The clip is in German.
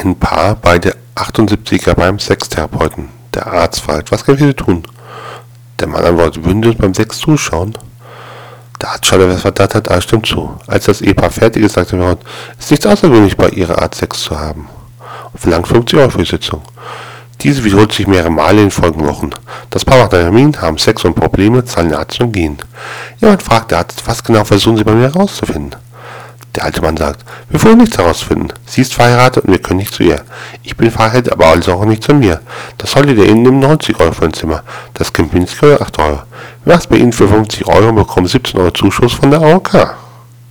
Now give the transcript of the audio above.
Ein Paar, beide 78er beim Sextherapeuten. Der Arzt fragt, was kann ich Sie tun? Der Mann antwortet, würden Sie uns beim Sex zuschauen? Der Arzt schaut etwas verdattert, alles stimmt zu. Als das Ehepaar fertig ist, sagt der Mann, ist nichts außergewöhnlich, bei Ihrer Art Sex zu haben. Und verlangt 50 Euro für die Sitzung. Diese wiederholt sich mehrere Male in den folgenden Wochen. Das Paar macht einen Termin, haben Sex und Probleme, zahlen den Arzt und gehen. Jemand fragt der Arzt, was genau versuchen Sie bei mir herauszufinden? Der alte Mann sagt, wir wollen nichts herausfinden. Sie ist verheiratet und wir können nicht zu ihr. Ich bin verheiratet, aber also auch nicht zu mir. Das Holiday Inn nimmt 90 Euro für ein Zimmer. Das Kempinski 8 Euro. Ist bei Ihnen für 50 Euro und bekommt 17 Euro Zuschuss von der AOK?